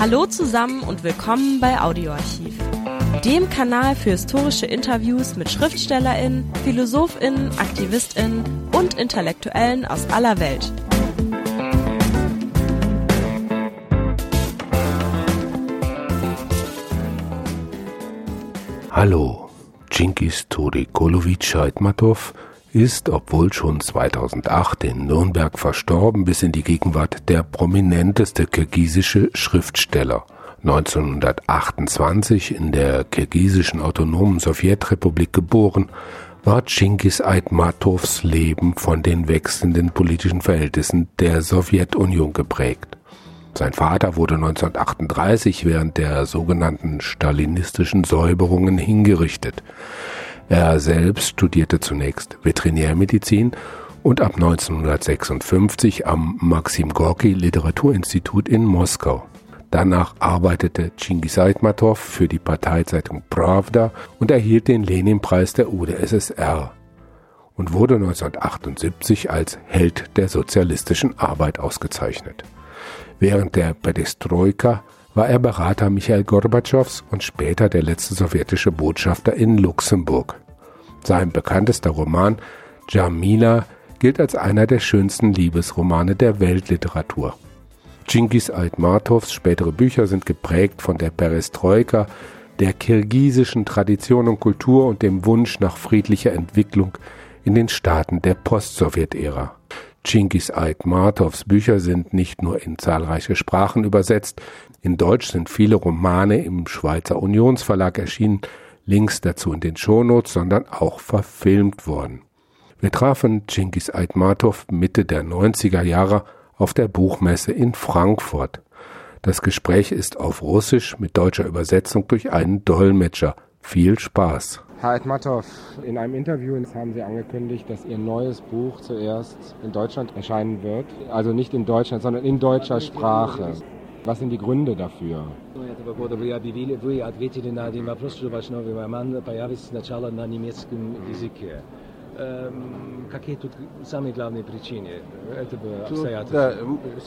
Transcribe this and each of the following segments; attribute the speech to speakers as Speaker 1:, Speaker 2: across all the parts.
Speaker 1: Hallo zusammen und willkommen bei Audioarchiv, dem Kanal für historische Interviews mit Schriftstellerinnen, Philosophinnen, Aktivistinnen und Intellektuellen aus aller Welt.
Speaker 2: Hallo, Chinkis Torikolovic Aitmatov ist, obwohl schon 2008 in Nürnberg verstorben, bis in die Gegenwart der prominenteste kirgisische Schriftsteller. 1928 in der kirgisischen autonomen Sowjetrepublik geboren, war Chingis Aitmatovs Leben von den wechselnden politischen Verhältnissen der Sowjetunion geprägt. Sein Vater wurde 1938 während der sogenannten stalinistischen Säuberungen hingerichtet. Er selbst studierte zunächst Veterinärmedizin und ab 1956 am Maxim Gorki Literaturinstitut in Moskau. Danach arbeitete Chingis Aitmatov für die Parteizeitung Pravda und erhielt den Leninpreis der UdSSR und wurde 1978 als Held der sozialistischen Arbeit ausgezeichnet. Während der Perestroika war er Berater Michael Gorbatschows und später der letzte sowjetische Botschafter in Luxemburg. Sein bekanntester Roman Jamila gilt als einer der schönsten Liebesromane der Weltliteratur. Chingis Aitmatovs spätere Bücher sind geprägt von der Perestroika, der kirgisischen Tradition und Kultur und dem Wunsch nach friedlicher Entwicklung in den Staaten der Post-Sowjet-Ära. Chingis Aitmatovs Bücher sind nicht nur in zahlreiche Sprachen übersetzt, in Deutsch sind viele Romane im Schweizer Unionsverlag erschienen, Links dazu in den Shownotes, sondern auch verfilmt worden. Wir trafen Chingis Aitmatov Mitte der 90er Jahre auf der Buchmesse in Frankfurt. Das Gespräch ist auf Russisch mit deutscher Übersetzung durch einen Dolmetscher. Viel Spaß.
Speaker 3: Herr Aitmatov, in einem Interview haben Sie angekündigt, dass Ihr neues Buch zuerst in Deutschland erscheinen wird. Also nicht in Deutschland, sondern in deutscher Sprache. Was sind die Gründe dafür?
Speaker 4: вы объявили, вы ответили на один вопрос, что ваш новый роман появится сначала на немецком языке. Какие тут самые главные причины этого обстоятельства?
Speaker 5: Да,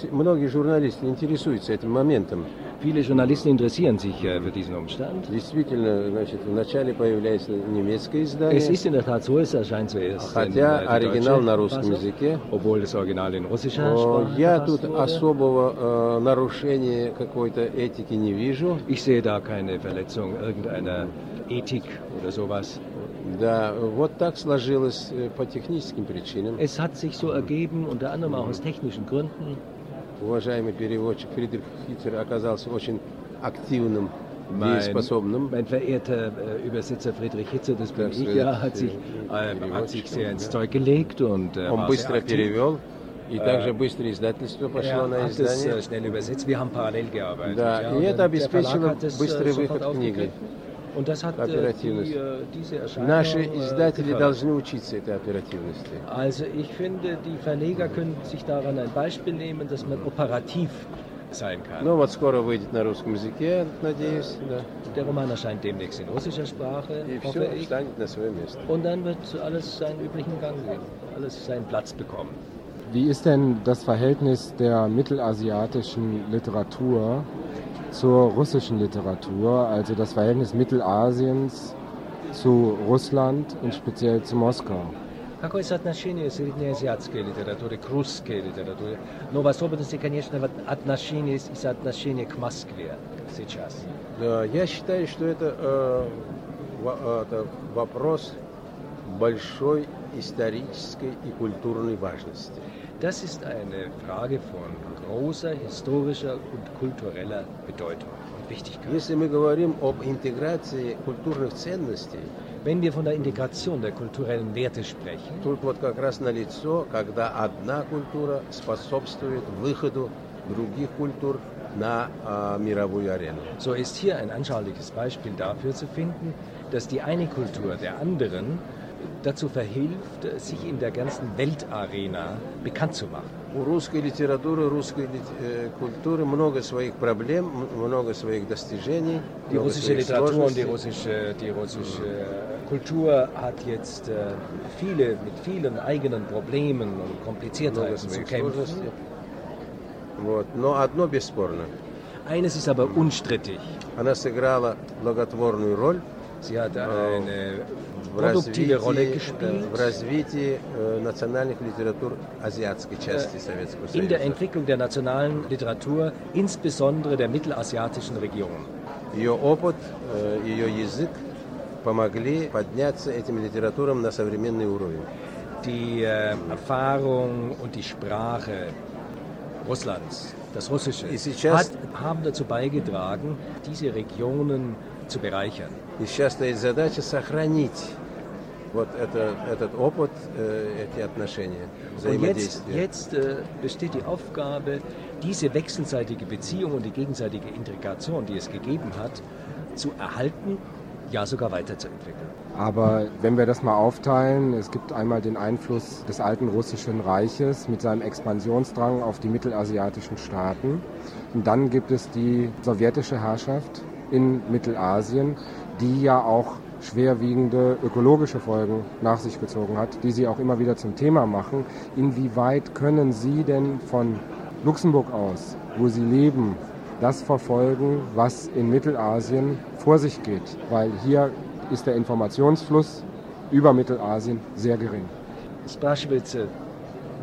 Speaker 5: многие журналисты интересуются этим моментом.
Speaker 4: Viele Journalisten interessieren sich für diesen Umstand.
Speaker 5: Действительно, значит, вначале появляется немецкое издание.
Speaker 4: Es ist in der Tat so, es erscheint zuerst
Speaker 5: Хотя оригинал на русском языке.
Speaker 4: Obwohl das Original in russischer Sprache
Speaker 5: Я тут особого äh, нарушения какой-то этики не вижу.
Speaker 4: Ich sehe da keine Verletzung irgendeiner Ethik oder sowas.
Speaker 5: Да, вот так сложилось по техническим причинам.
Speaker 4: Es hat sich so ergeben, unter anderem auch aus technischen Gründen.
Speaker 5: Уважаемый переводчик Фридрих Хитцер оказался очень активным
Speaker 4: mein, mein verehrter äh, Übersetzer Friedrich Hitzer, das bin ich, ja, hat sich, äh, hat sich sehr ins Zeug gelegt und äh,
Speaker 5: Он быстро перевел. И также быстро издательство пошло на издание. Да, и это обеспечило быстрый выход книги.
Speaker 4: Und das hat
Speaker 5: оперативность.
Speaker 4: Die, diese Erscheinung
Speaker 5: Наши издатели должны учиться этой оперативности.
Speaker 4: Also ich finde, die Verleger können sich daran ein Beispiel nehmen, dass man operativ sein kann.
Speaker 5: Ну вот скоро выйдет на русском языке, надеюсь. Да.
Speaker 4: Der Roman erscheint demnächst in russischer Sprache,
Speaker 5: И
Speaker 4: hoffe
Speaker 5: все
Speaker 4: ich.
Speaker 5: станет на свое место.
Speaker 4: Und dann wird alles seinen üblichen Gang gehen, alles seinen Platz bekommen.
Speaker 3: Wie ist denn das Verhältnis der mittelasiatischen Literatur zur russischen Literatur, also das Verhältnis Mittelasiens zu Russland und speziell zu Moskau?
Speaker 4: Какое соотношение среднеазиатской литературы к русской литературе? Но в особенности, конечно, отношение и соотношение к Москве сейчас.
Speaker 5: Да, я считаю, что это, э, это вопрос большой исторической и культурной важности.
Speaker 4: Das ist eine Frage von großer historischer und kultureller Bedeutung und Wichtigkeit. Wenn wir von der Integration der kulturellen Werte sprechen, So ist hier ein anschauliches Beispiel dafür zu finden, dass die eine Kultur der anderen dazu verhilft, sich in der ganzen Weltarena bekannt zu machen.
Speaker 5: У русской литературы, русской культуры много своих проблем, много своих достижений.
Speaker 4: Die russische Literatur und die russische, die russische Kultur hat jetzt viele, mit vielen eigenen Problemen und Kompliziertheiten zu kämpfen.
Speaker 5: Вот. Но одно бесспорно.
Speaker 4: Eines ist aber unstrittig.
Speaker 5: Она сыграла благотворную роль
Speaker 4: Sie hat eine
Speaker 5: в
Speaker 4: produktive Rolle
Speaker 5: развитии,
Speaker 4: gespielt
Speaker 5: в развитии э, национальных литератур азиатской части Советского
Speaker 4: in der
Speaker 5: Союза.
Speaker 4: Entwicklung der nationalen Literatur, insbesondere der mittelasiatischen Region.
Speaker 5: Ее опыт, э, ее язык помогли подняться этим литературам на современный уровень.
Speaker 4: Die äh, Erfahrung und die Sprache Russlands, das Russische,
Speaker 5: И сейчас-
Speaker 4: hat, haben dazu beigetragen, diese Regionen zu bereichern.
Speaker 5: И сейчас стоит задача сохранить вот это, этот опыт, э, эти отношения,
Speaker 4: Und jetzt,
Speaker 5: взаимодействия.
Speaker 4: jetzt äh, besteht die Aufgabe, diese wechselseitige Beziehung und die gegenseitige Integration, die es gegeben hat, zu erhalten, ja sogar weiterzuentwickeln.
Speaker 3: Aber wenn wir das mal aufteilen, es gibt einmal den Einfluss des alten russischen Reiches mit seinem Expansionsdrang auf die mittelasiatischen Staaten. Und dann gibt es die sowjetische Herrschaft in Mittelasien, die ja auch schwerwiegende ökologische Folgen nach sich gezogen hat, die sie auch immer wieder zum Thema machen. Inwieweit können Sie denn von Luxemburg aus, wo Sie leben, das verfolgen, was in Mittelasien vor sich geht? Weil hier ist der Informationsfluss über Mittelasien sehr gering.
Speaker 4: Спрашивается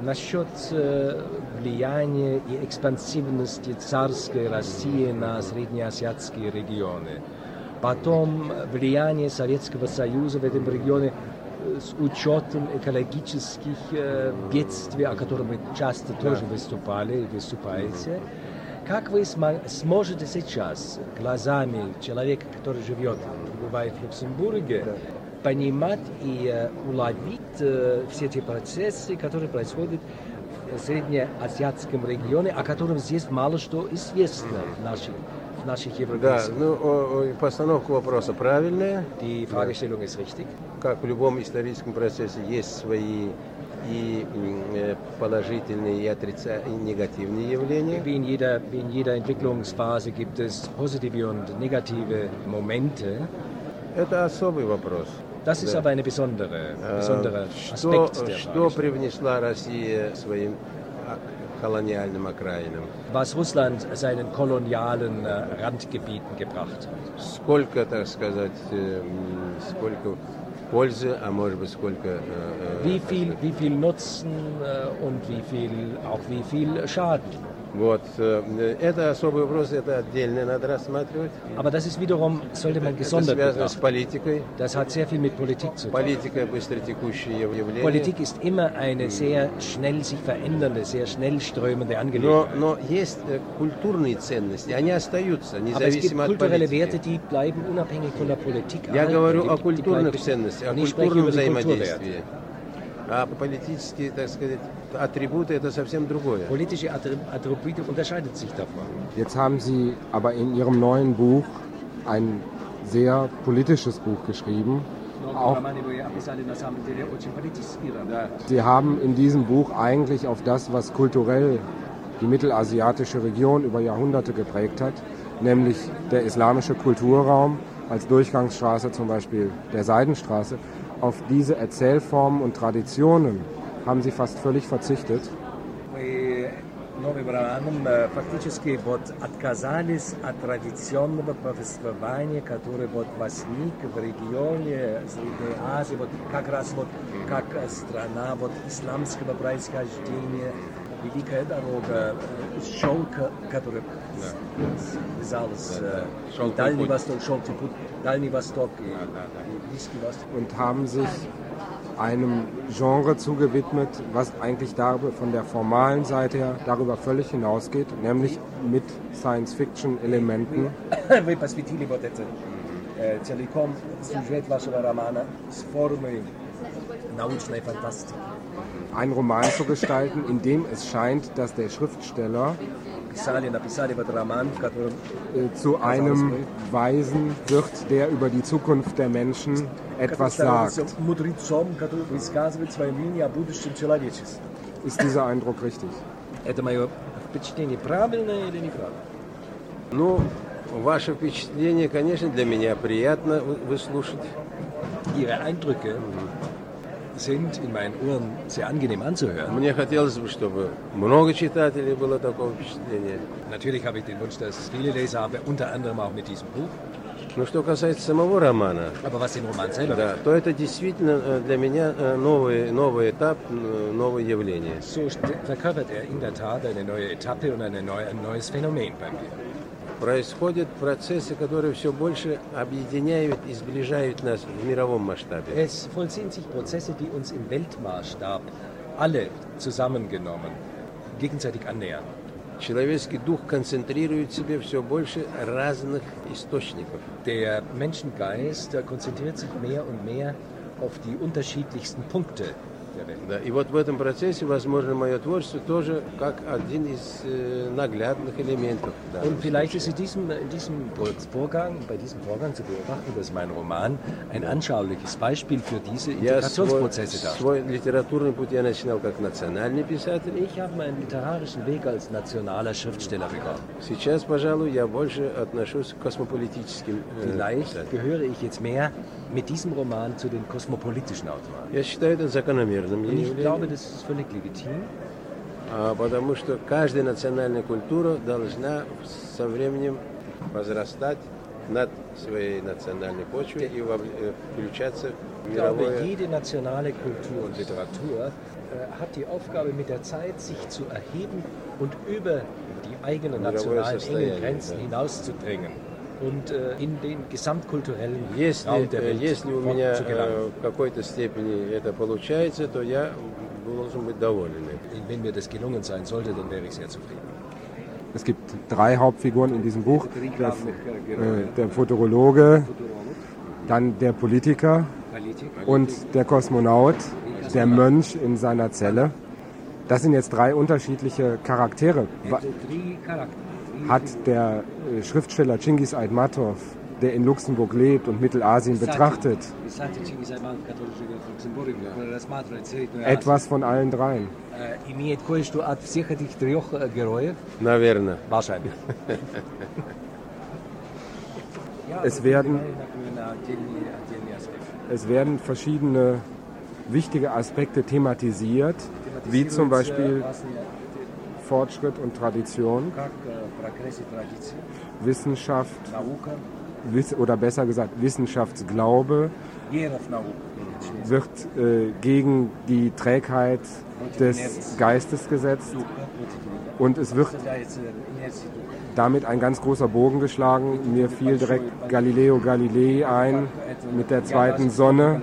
Speaker 4: насчет э, влияния и экспансивности царской России на среднеазиатские регионы. Потом влияние Советского Союза в этом регионе э, с учетом экологических э, бедствий, о которых вы часто тоже выступали и выступаете. Как вы смо- сможете сейчас глазами человека, который живет, бывает в Люксембурге, понимать и э, уловить э, все эти процессы, которые происходят в среднеазиатском регионе, о котором здесь мало что известно в наших, в наших
Speaker 5: Да, ну, о- о, постановка вопроса правильная.
Speaker 4: Die Fragestellung ist richtig.
Speaker 5: Как в любом историческом процессе есть свои и э, положительные, и, отрица... и негативные явления.
Speaker 4: Wie in, jeder, wie in jeder Entwicklungsphase gibt es positive und negative Momente.
Speaker 5: Это особый вопрос.
Speaker 4: Das ist
Speaker 5: Да.
Speaker 4: aber eine besondere,
Speaker 5: Э,
Speaker 4: besonderer
Speaker 5: Что,
Speaker 4: Aspekt der
Speaker 5: что привнесла Россия своим а, колониальным окраинам?
Speaker 4: Was Russland seinen kolonialen äh, Randgebieten gebracht hat.
Speaker 5: Сколько, так сказать, э, м, сколько пользы, а может быть сколько... э, э,
Speaker 4: Wie
Speaker 5: так
Speaker 4: viel,
Speaker 5: сказать,
Speaker 4: wie viel Nutzen äh, und wie viel, auch wie viel Schaden.
Speaker 5: Вот, э, это особый вопрос, это отдельно надо рассматривать.
Speaker 4: Aber das ist wiederum, sollte man
Speaker 5: Это связано с политикой.
Speaker 4: Das hat sehr viel mit Politik zu tun.
Speaker 5: Политика быстротекущее явление.
Speaker 4: Politik ist immer eine sehr schnell sich verändernde, sehr schnell strömende
Speaker 5: Но,
Speaker 4: Angelegenheit.
Speaker 5: но есть э, культурные ценности, они остаются,
Speaker 4: Aber es gibt
Speaker 5: независимо от
Speaker 4: kulturelle Werte,
Speaker 5: политики.
Speaker 4: die bleiben unabhängig von der Politik.
Speaker 5: Я говорю о культурных ценностях, о культурном взаимодействии. А политические, так сказать, атрибуты это совсем другое.
Speaker 4: Politische Attri- Attribute unterscheidet sich davon.
Speaker 3: Jetzt haben Sie aber in Ihrem neuen Buch ein sehr politisches Buch geschrieben. Auch Sie haben in diesem Buch eigentlich auf das, was kulturell die mittelasiatische Region über Jahrhunderte geprägt hat, nämlich der islamische Kulturraum als Durchgangsstraße zum Beispiel der Seidenstraße, auf diese Erzählformen und Traditionen haben Sie fast völlig verzichtet
Speaker 4: Мы новым романом э, фактически вот отказались от традиционного повествования, которое вот возник в регионе Средней Азии, вот как раз вот как э, страна вот исламского происхождения, великая дорога, э, шелка, которая связалась э,
Speaker 5: Шелковый
Speaker 4: Дальний
Speaker 5: путь.
Speaker 4: Восток, шелковый путь, Дальний Восток и, и Близкий Восток.
Speaker 3: und haben sich einem Genre zugewidmet, was eigentlich darüber, von der formalen Seite her darüber völlig hinausgeht, nämlich mit Science-Fiction-Elementen.
Speaker 4: Вы посвятили вот это э, целиком сюжет вашего романа с формой научной фантастики.
Speaker 3: einen Roman zu gestalten, in dem es scheint, dass der Schriftsteller
Speaker 4: Писали, написали вот роман, в котором
Speaker 3: äh, zu einem Weisen wird, der über die Zukunft der Menschen etwas
Speaker 4: становится
Speaker 3: sagt.
Speaker 4: мудрецом, который высказывает свое мнение о будущем человечества.
Speaker 3: Ist dieser Eindruck richtig?
Speaker 4: Это мое впечатление правильное или неправильное?
Speaker 5: Ну, ваше впечатление, конечно, для меня приятно вы- выслушать.
Speaker 4: Ihre Eindrücke sind in meinen Ohren sehr angenehm anzuhören.
Speaker 5: Мне хотелось бы, чтобы много читателей было такого впечатления.
Speaker 4: Natürlich habe ich den Wunsch, dass es viele Leser habe, unter anderem auch mit diesem Buch.
Speaker 5: Но что касается самого романа,
Speaker 4: Aber was den Roman selber
Speaker 5: да, то это действительно э, для меня э, новый, новый этап, э, новое явление.
Speaker 4: So st- verkörpert er in der Tat eine neue Etappe und eine neue, ein neues Phänomen bei mir.
Speaker 5: Происходят процессы, которые все больше объединяют и сближают нас в мировом масштабе.
Speaker 4: Es vollziehen sich Prozesse, die uns im Weltmaßstab alle zusammengenommen gegenseitig annähern.
Speaker 5: Человеческий дух концентрирует в себе все больше разных источников.
Speaker 4: Der Menschengeist der konzentriert sich mehr und mehr auf die unterschiedlichsten Punkte der Welt.
Speaker 5: Да, и вот в этом процессе, возможно, мое творчество тоже как один из э, наглядных элементов. да.
Speaker 4: Und vielleicht ist in diesem, in diesem Vorgang, bei diesem Vorgang zu beobachten, dass mein Roman ein anschauliches Beispiel für diese
Speaker 5: Я свой,
Speaker 4: Integrationsprozesse darstellt.
Speaker 5: свой литературный путь я начинал как национальный писатель.
Speaker 4: Ich habe meinen literarischen Weg als nationaler Schriftsteller begonnen.
Speaker 5: Сейчас, пожалуй, я больше отношусь к космополитическим э,
Speaker 4: Vielleicht
Speaker 5: писателям.
Speaker 4: gehöre ich jetzt mehr mit diesem Roman zu den kosmopolitischen Autoren.
Speaker 5: Я считаю это закономерным
Speaker 4: Und ich
Speaker 5: явлением,
Speaker 4: glaube, das ist völlig legitim,
Speaker 5: а, потому что каждая национальная культура должна со временем возрастать над своей национальной почвой и вовл- э, включаться в
Speaker 4: Ich glaube,
Speaker 5: мировое
Speaker 4: jede nationale Kultur und Literatur äh, hat die Aufgabe, mit der Zeit sich zu erheben und über die eigenen
Speaker 5: Мировое
Speaker 4: nationalen
Speaker 5: состояние,
Speaker 4: engen Grenzen
Speaker 5: да.
Speaker 4: hinauszudringen und äh, in den gesamtkulturellen
Speaker 5: Если,
Speaker 4: Raum der
Speaker 5: э,
Speaker 4: Welt
Speaker 5: если у меня
Speaker 4: zu gelangen.
Speaker 5: э, в какой-то степени это получается, то я должен быть доволен. этим.
Speaker 4: Wenn mir das gelungen sein sollte, dann wäre ich sehr zufrieden.
Speaker 3: Es gibt drei Hauptfiguren in diesem Buch. Der, äh, der Futurologe, dann der Politiker und der Kosmonaut, der Mönch in seiner Zelle. Das sind jetzt drei unterschiedliche Charaktere. Wa- Hat der äh, Schriftsteller Chingis Aitmatov, der in Luxemburg lebt und Mittelasien betrachtet, etwas von allen dreien?
Speaker 4: Äh, Имеет кое-что от всех этих трех э, героев?
Speaker 5: Наверное.
Speaker 4: Wahrscheinlich.
Speaker 3: Es werden, es werden verschiedene wichtige Aspekte thematisiert, wie zum Beispiel Fortschritt und Tradition, Wissenschaft. Oder besser gesagt Wissenschaftsglaube wird äh, gegen die Trägheit des Geistes gesetzt. Und es wird damit ein ganz großer Bogen geschlagen. Mir fiel direkt Galileo Galilei ein mit der zweiten Sonne,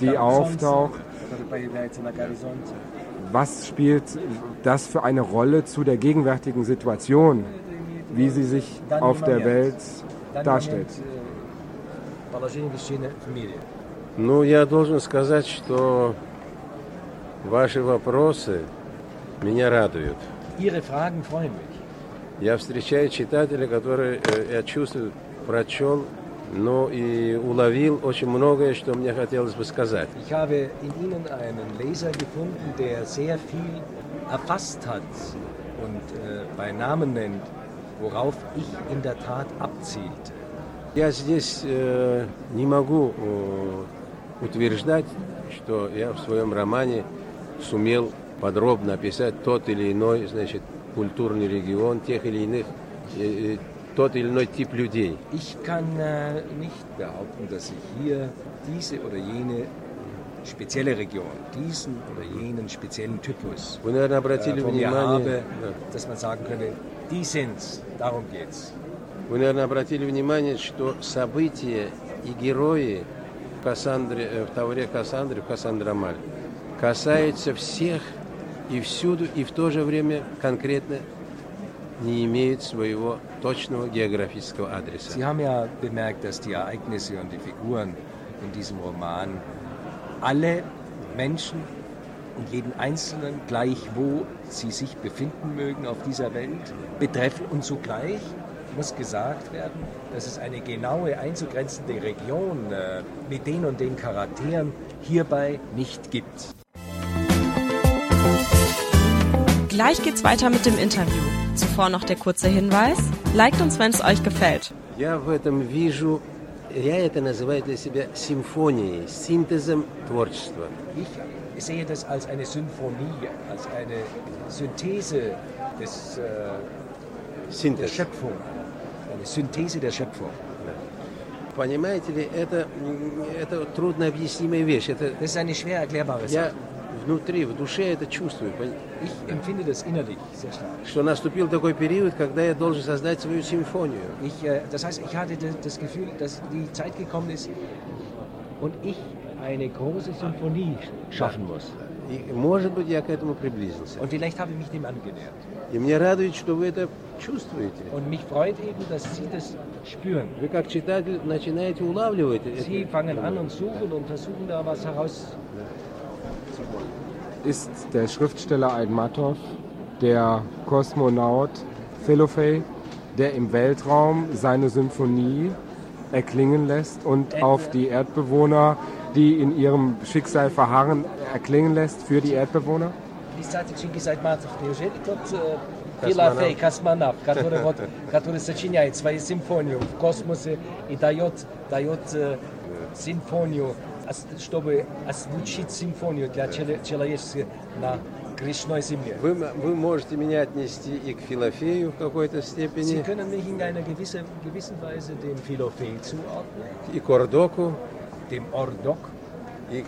Speaker 3: die auftaucht Was spielt das für eine Rolle zu der gegenwärtigen Situation, wie sie sich auf der Welt darstellt?
Speaker 4: Положение вещей в мире.
Speaker 5: Ну, я должен сказать, что ваши вопросы меня радуют.
Speaker 4: Ihre Fragen freuen mich.
Speaker 5: Я встречаю читателя, который, э, я чувствую, прочел, но и уловил очень многое, что мне хотелось бы сказать.
Speaker 4: Ich habe in Ihnen einen Leser gefunden, der sehr viel erfasst hat und äh, bei Namen nennt, worauf ich in der Tat abzielte.
Speaker 5: Я здесь э, не могу э, утверждать, что я в своем романе сумел подробно описать тот или иной, значит, культурный регион, тех или иных, э, э, тот или иной тип людей.
Speaker 4: Ich kann äh, nicht behaupten, dass ich hier diese oder jene spezielle Region, diesen oder jenen speziellen Typus
Speaker 5: Вы, наверное, обратили
Speaker 4: äh,
Speaker 5: внимание,
Speaker 4: habe,
Speaker 5: да.
Speaker 4: dass man sagen könnte, die sind's, darum geht's.
Speaker 5: Вы, наверное, обратили внимание, что события и герои в, Кассандре, э, в Тауре Кассандры, в Кассандрамаль, касаются всех и всюду, и в то же время конкретно не имеют своего точного географического адреса.
Speaker 4: Sie haben ja bemerkt, dass die Ereignisse und die Figuren in diesem Roman alle Menschen und jeden Einzelnen, gleich wo sie sich befinden mögen auf dieser Welt, betreffen und zugleich muss gesagt werden, dass es eine genaue einzugrenzende Region äh, mit den und den Charakteren hierbei nicht gibt.
Speaker 1: Gleich geht's weiter mit dem Interview. Zuvor noch der kurze Hinweis. Liked uns, wenn es euch gefällt.
Speaker 5: Я в этом вижу Я это называю для себя симфонией, синтезом творчества.
Speaker 4: Ich sehe das als eine Symphonie, als eine Synthese des, äh, der
Speaker 5: Синтез.
Speaker 4: Schöpfung. Eine Synthese der Schöpfung.
Speaker 5: Понимаете ли, это, м, это трудно объяснимая вещь. Это
Speaker 4: Das ist eine schwer erklärbare
Speaker 5: я
Speaker 4: Sache.
Speaker 5: внутри, в душе это чувствую, пон-
Speaker 4: Ich empfinde das innerlich sehr stark.
Speaker 5: что наступил такой период, когда я должен создать свою симфонию.
Speaker 4: Ich, äh, das heißt, ich hatte das- das Gefühl, dass die Zeit gekommen ist und ich eine große Symphonie schaffen muss.
Speaker 5: И, может быть, я к этому приблизился.
Speaker 4: Und vielleicht habe ich mich dem angenähert.
Speaker 5: И мне радует, что вы это чувствуете.
Speaker 4: Und mich freut eben, dass Sie das spüren.
Speaker 5: Вы как читатель начинаете улавливать
Speaker 4: Sie
Speaker 5: это.
Speaker 4: fangen an und suchen und versuchen da was heraus.
Speaker 3: ist der Schriftsteller Aitmatov, der Kosmonaut Felofey, der im Weltraum seine Symphonie erklingen lässt und auf die Erdbewohner, die in ihrem Schicksal verharren, erklingen lässt für die Erdbewohner?
Speaker 4: Писатель Чингис Айтматов, неужели тот э, Филофей, космонавт, который, вот, который сочиняет свои симфонии в космосе и дает, дает э, симфонию, ос- чтобы озвучить симфонию для человеческой на грешной земле.
Speaker 5: Вы, вы можете меня отнести и к Филофею в какой-то степени,
Speaker 4: zuordnen,
Speaker 5: и к Ордоку,
Speaker 4: dem Ordok
Speaker 5: и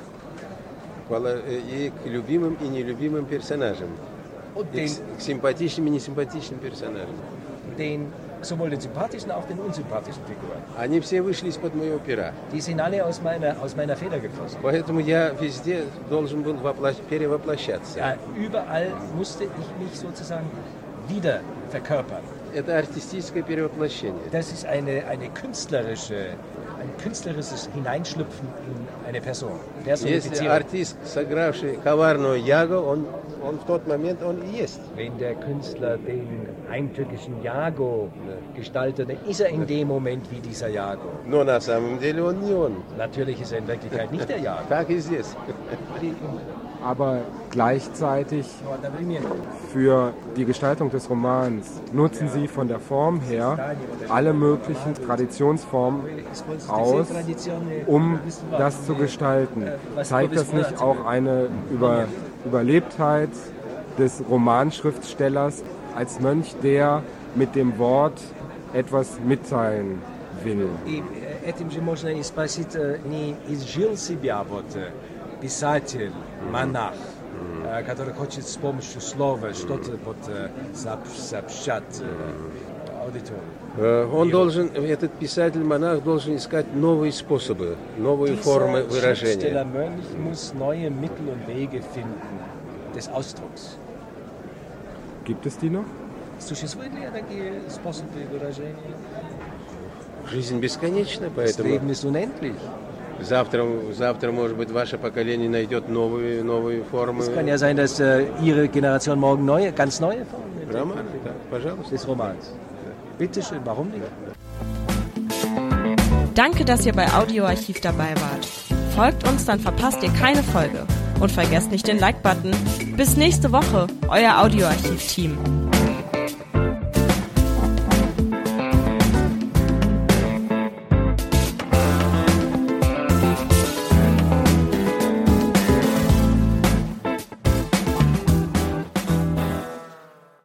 Speaker 5: э, и к любимым и нелюбимым персонажам.
Speaker 4: und
Speaker 5: И к,
Speaker 4: den,
Speaker 5: к симпатичным и несимпатичным персонажам.
Speaker 4: den, sowohl den sympathischen als auch den unsympathischen Figuren.
Speaker 5: Они все вышли из-под моего пера.
Speaker 4: Die sind alle aus meiner, aus meiner Feder geflossen.
Speaker 5: Поэтому я везде должен был воплощ- перевоплощаться.
Speaker 4: Ja, überall musste ich mich sozusagen wieder verkörpern.
Speaker 5: Это артистическое перевоплощение.
Speaker 4: Das ist eine, eine künstlerische, ein künstlerisches Hineinschlüpfen in eine Person.
Speaker 5: Если
Speaker 4: Personifizierung.
Speaker 5: артист, сыгравший коварную Ягу, он, он в тот момент он и есть.
Speaker 4: Wenn der Künstler den heimtückischen Jago gestaltet, dann ist er in dem Moment wie dieser Jago.
Speaker 5: Но на самом деле он не он.
Speaker 4: Natürlich ist er in Wirklichkeit nicht der Jago.
Speaker 5: Так и здесь.
Speaker 3: Aber gleichzeitig für die Gestaltung des Romans nutzen Sie von der Form her alle möglichen Traditionsformen aus, um das zu gestalten. Zeigt das nicht auch eine Über Überlebtheit des Romanschriftstellers als Mönch, der mit dem Wort etwas mitteilen will?
Speaker 4: И этим же можно и спросить, э, не изжил себя вот э, писатель, монах, э, который хочет с помощью слова что-то вот э, сооб- сообщать Э,
Speaker 5: Он должен, этот писатель-монах должен искать новые способы, новые формы выражения.
Speaker 3: Gibt es die noch?
Speaker 4: Существуют ли такие способы выражения?
Speaker 5: Жизнь бесконечна, поэтому завтра, завтра, может быть, ваше поколение найдет новые, новые формы.
Speaker 4: Es kann ja sein, dass äh, Ihre Generation morgen neue, ganz neue Formen
Speaker 5: да, пожалуйста.
Speaker 4: des Romans. Bitte schön, warum nicht?
Speaker 1: Danke, dass ihr bei Audioarchiv dabei wart. Folgt uns, dann verpasst ihr keine Folge. Und vergesst nicht den Like-Button. Bis nächste Woche, euer Audioarchiv-Team.